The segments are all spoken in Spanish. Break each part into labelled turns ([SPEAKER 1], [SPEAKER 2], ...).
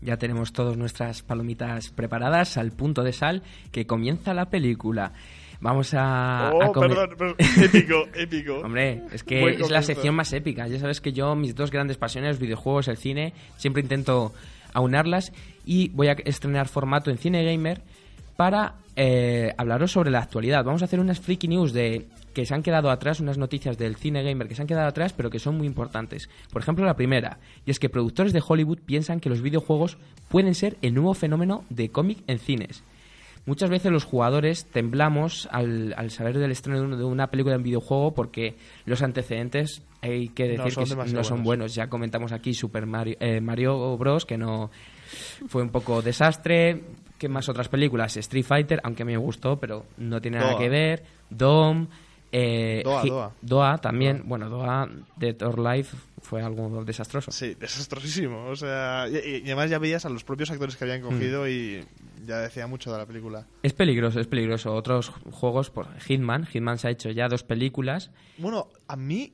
[SPEAKER 1] Ya tenemos todas nuestras palomitas preparadas al punto de sal que comienza la película. Vamos a,
[SPEAKER 2] Oh,
[SPEAKER 1] a
[SPEAKER 2] perdón, perdón. Épico, épico.
[SPEAKER 1] Hombre, es que
[SPEAKER 2] Buen
[SPEAKER 1] es la sección más épica. Ya sabes que yo, mis dos grandes pasiones, los videojuegos, el cine, siempre intento aunarlas y voy a estrenar formato en Cine Gamer para eh, hablaros sobre la actualidad. Vamos a hacer unas freaky news de que se han quedado atrás, unas noticias del cine gamer que se han quedado atrás, pero que son muy importantes. Por ejemplo, la primera, y es que productores de Hollywood piensan que los videojuegos pueden ser el nuevo fenómeno de cómic en cines. Muchas veces los jugadores temblamos al, al saber del estreno de un- de una película en videojuego porque los antecedentes hay que
[SPEAKER 2] No
[SPEAKER 1] decir
[SPEAKER 2] son
[SPEAKER 1] que no son
[SPEAKER 2] buenos.
[SPEAKER 1] buenos. Ya comentamos aquí Super Mario, eh, Mario Bros. que no fue un poco desastre. ¿Qué más otras películas? Street Fighter, aunque me gustó, pero no tiene nada que ver. Dom. Eh,
[SPEAKER 2] Doa,
[SPEAKER 1] Hi-
[SPEAKER 2] Doa.
[SPEAKER 1] Doa también. Bueno, Doa de Thor Life fue algo desastroso.
[SPEAKER 2] Sí, desastrosísimo. O sea, y, y además ya veías a los propios actores que habían cogido
[SPEAKER 1] Mm.
[SPEAKER 2] y ya decía mucho de la película.
[SPEAKER 1] Es peligroso, es peligroso. Otros juegos, por Hitman, Hitman se ha hecho ya dos películas.
[SPEAKER 2] Bueno, a mí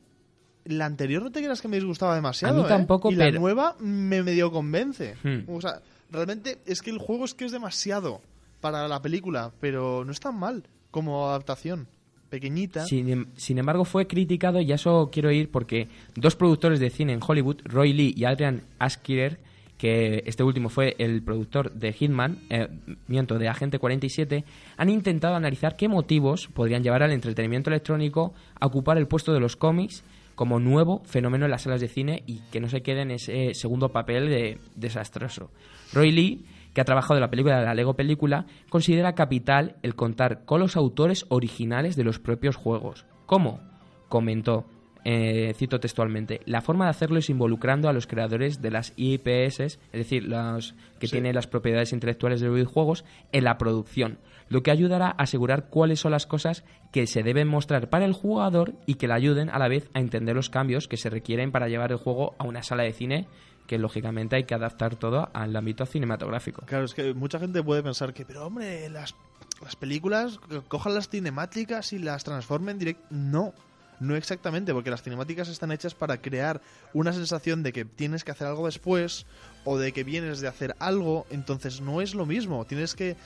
[SPEAKER 2] la anterior no te creas que me disgustaba demasiado.
[SPEAKER 1] A mí
[SPEAKER 2] ¿eh?
[SPEAKER 1] tampoco,
[SPEAKER 2] y la
[SPEAKER 1] pero-
[SPEAKER 2] nueva me medio convence.
[SPEAKER 1] Hmm.
[SPEAKER 2] O sea, realmente es que el juego es que es demasiado para la película, pero no es tan mal como adaptación. Pequeñita.
[SPEAKER 1] Sin, em- sin embargo, fue criticado y a eso quiero ir porque dos productores de cine en Hollywood, Roy Lee y Adrian Askirer, que este último fue el productor de Hitman, eh, miento, de Agente 47, han intentado analizar qué motivos podrían llevar al entretenimiento electrónico a ocupar el puesto de los cómics como nuevo fenómeno en las salas de cine y que no se quede en ese segundo papel de desastroso. Roy Lee que ha trabajado en la película de la Lego película, considera capital el contar con los autores originales de los propios juegos. ¿Cómo? Comentó, eh, cito textualmente, la forma de hacerlo es involucrando a los creadores de las IPS, es decir, los que
[SPEAKER 2] Sí.
[SPEAKER 1] tienen las propiedades intelectuales de los videojuegos, en la producción, lo que ayudará a asegurar cuáles son las cosas que se deben mostrar para el jugador y que le ayuden a la vez a entender los cambios que se requieren para llevar el juego a una sala de cine que lógicamente hay que adaptar todo al ámbito cinematográfico.
[SPEAKER 2] Claro, es que mucha gente puede pensar que, pero hombre, las, las películas, cojan las cinemáticas y las transformen directo. No, no exactamente, porque las cinemáticas están hechas para crear una sensación de que tienes que hacer algo después o de que vienes de hacer algo, entonces no es lo mismo. Tienes que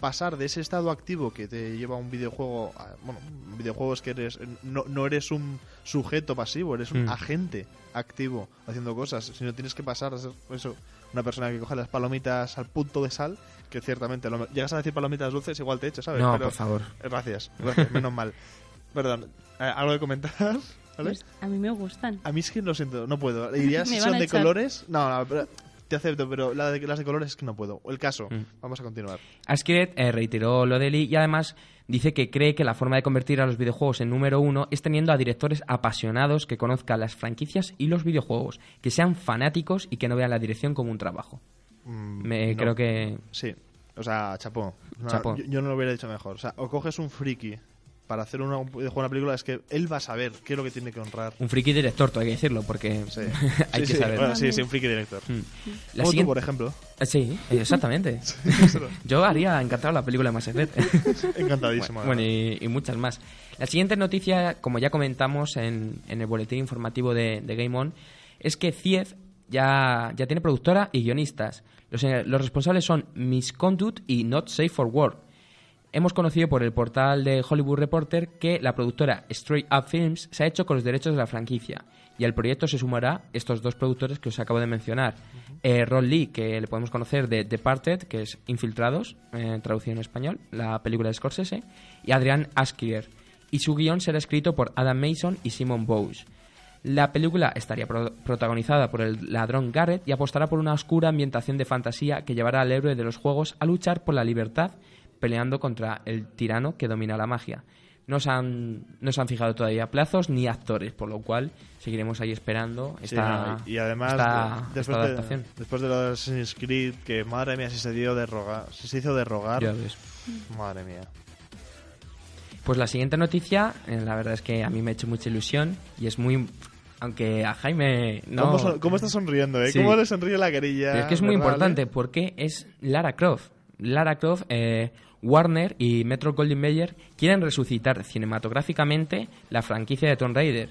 [SPEAKER 2] pasar de ese estado activo que te lleva a un videojuego. a- bueno, un videojuego es que eres. No, no eres un sujeto pasivo, eres un
[SPEAKER 1] Mm.
[SPEAKER 2] agente activo haciendo cosas, sino tienes que pasar a ser eso, una persona que coge las palomitas al punto de sal, que ciertamente lo- llegas a decir palomitas dulces, igual te echo, ¿sabes?
[SPEAKER 1] No,
[SPEAKER 2] Pero-
[SPEAKER 1] por favor.
[SPEAKER 2] Gracias, gracias, menos mal. Perdón, eh, ¿algo de comentar? ¿Vale?
[SPEAKER 3] Pues a mí me gustan.
[SPEAKER 2] A mí es que lo siento, no puedo. Dirías
[SPEAKER 3] Me
[SPEAKER 2] si son de
[SPEAKER 3] echar.
[SPEAKER 2] colores. No, no, pero te acepto, pero la de, las de colores es que no puedo. El caso,
[SPEAKER 1] Mm.
[SPEAKER 2] vamos a continuar.
[SPEAKER 1] Askiret eh, reiteró lo de Lee y además dice que cree que la forma de convertir a los videojuegos en número uno es teniendo a directores apasionados que conozcan las franquicias y los videojuegos, que sean fanáticos y que no vean la dirección como un trabajo.
[SPEAKER 2] Mm,
[SPEAKER 1] Me
[SPEAKER 2] no.
[SPEAKER 1] creo que
[SPEAKER 2] Sí, o sea, chapó. No,
[SPEAKER 1] Chapó.
[SPEAKER 2] Yo, yo no lo hubiera dicho mejor. O sea, o coges un friki para hacer una, una película, es que él va a saber qué es lo que tiene que honrar.
[SPEAKER 1] un friki director, todo hay que decirlo, porque
[SPEAKER 2] Sí,
[SPEAKER 1] hay
[SPEAKER 2] Sí,
[SPEAKER 1] que
[SPEAKER 2] sí,
[SPEAKER 1] saber.
[SPEAKER 2] bueno, sí, sí, un friki director.
[SPEAKER 1] Mm. La
[SPEAKER 2] Como tú,
[SPEAKER 1] siguiente-
[SPEAKER 2] por ejemplo.
[SPEAKER 1] Eh, Sí, exactamente. Yo haría encantado la película de Mass Effect.
[SPEAKER 2] Encantadísimo.
[SPEAKER 1] Bueno, y, y muchas más. La siguiente noticia, como ya comentamos en, en el boletín informativo de, de Game On, es que CIEF ya, ya tiene productora y guionistas. Los, eh, los responsables son Misconduct y Not Safe for Work. Hemos conocido por el portal de Hollywood Reporter que la productora Straight Up Films se ha hecho con los derechos de la franquicia y al proyecto se sumará estos dos productores que os acabo de mencionar. Eh, Ron Lee, que le podemos conocer de Departed, que es Infiltrados, eh, traducido en español, la película de Scorsese, y Adrian Askier. Y su guion será escrito por Adam Mason y Simon Bowes. La película estaría pro- protagonizada por el ladrón Garrett y apostará por una oscura ambientación de fantasía que llevará al héroe de los juegos a luchar por la libertad peleando contra el tirano que domina la magia. No se han, no se han fijado todavía plazos ni actores, por lo cual seguiremos ahí esperando
[SPEAKER 2] Sí,
[SPEAKER 1] esta,
[SPEAKER 2] no, y además,
[SPEAKER 1] esta-
[SPEAKER 2] de-
[SPEAKER 1] esta
[SPEAKER 2] después, de,
[SPEAKER 1] adaptación.
[SPEAKER 2] después de los Assassin's Creed, que madre mía, si se, dio de rogar, si se hizo de rogar, madre mía.
[SPEAKER 1] Pues la siguiente noticia, eh, la verdad es que a mí me ha hecho mucha ilusión y es muy... Aunque a Jaime no...
[SPEAKER 2] ¿Cómo, son- cómo está sonriendo, eh?
[SPEAKER 1] Sí.
[SPEAKER 2] ¿Cómo le sonríe la?
[SPEAKER 1] Pero es que es muy
[SPEAKER 2] ¿verdad,
[SPEAKER 1] importante porque es Lara Croft. Lara Croft, eh, Warner y Metro Goldwyn Mayer quieren resucitar cinematográficamente la franquicia de Tomb Raider.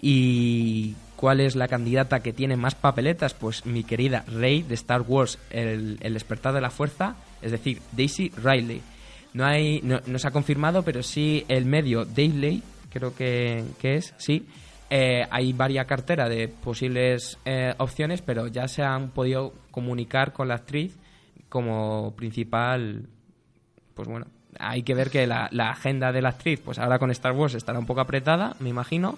[SPEAKER 1] ¿Y ¿Cuál es la candidata que tiene más papeletas? Pues mi querida Rey de Star Wars, el, el despertar de la fuerza, es decir, Daisy Riley. No, hay, no se ha confirmado, pero sí el medio Daily, creo que, que es, sí. Eh, hay varias carteras de posibles eh, opciones, pero ya se han podido comunicar con la actriz como principal. Pues bueno, hay que ver que la, la agenda de la actriz, pues ahora con Star Wars estará un poco apretada, me imagino,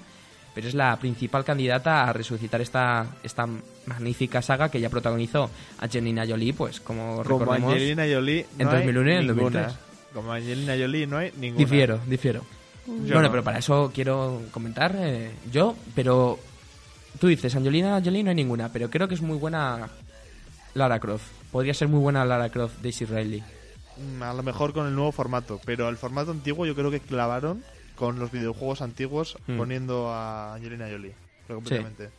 [SPEAKER 1] pero es la principal candidata a resucitar esta, esta magnífica saga que ya protagonizó Angelina Jolie, pues como,
[SPEAKER 2] Como
[SPEAKER 1] recordemos.
[SPEAKER 2] Angelina Jolie.
[SPEAKER 1] en
[SPEAKER 2] no hay
[SPEAKER 1] 2001 y en
[SPEAKER 2] ninguna.
[SPEAKER 1] 2003.
[SPEAKER 2] Como Angelina Jolie no hay ninguna.
[SPEAKER 1] Difiero, difiero.
[SPEAKER 2] Yo
[SPEAKER 1] bueno,
[SPEAKER 2] no.
[SPEAKER 1] pero para eso quiero comentar eh, yo, pero tú dices, Angelina Jolie no hay ninguna, pero creo que es muy buena Lara Croft. Podría ser muy buena Lara Croft, Daisy Riley.
[SPEAKER 2] Mm, A lo mejor con el nuevo formato, pero el formato antiguo yo creo que clavaron con los videojuegos antiguos
[SPEAKER 1] Mm.
[SPEAKER 2] poniendo a Angelina Jolie. Completamente.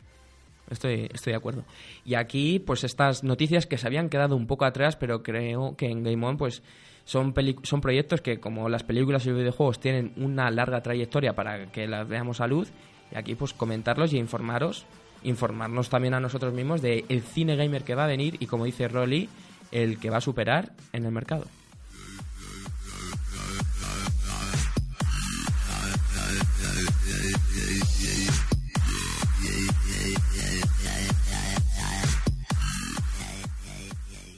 [SPEAKER 1] Estoy, estoy de acuerdo. Y aquí, pues estas noticias que se habían quedado un poco atrás, pero creo que en Game On, pues son, peli- son proyectos que, como las películas y los videojuegos, tienen una larga trayectoria para que las veamos a luz. Y aquí, pues comentarlos y informaros, informarnos también a nosotros mismos de el cine gamer que va a venir y, como dice Rolly, el que va a superar en el mercado.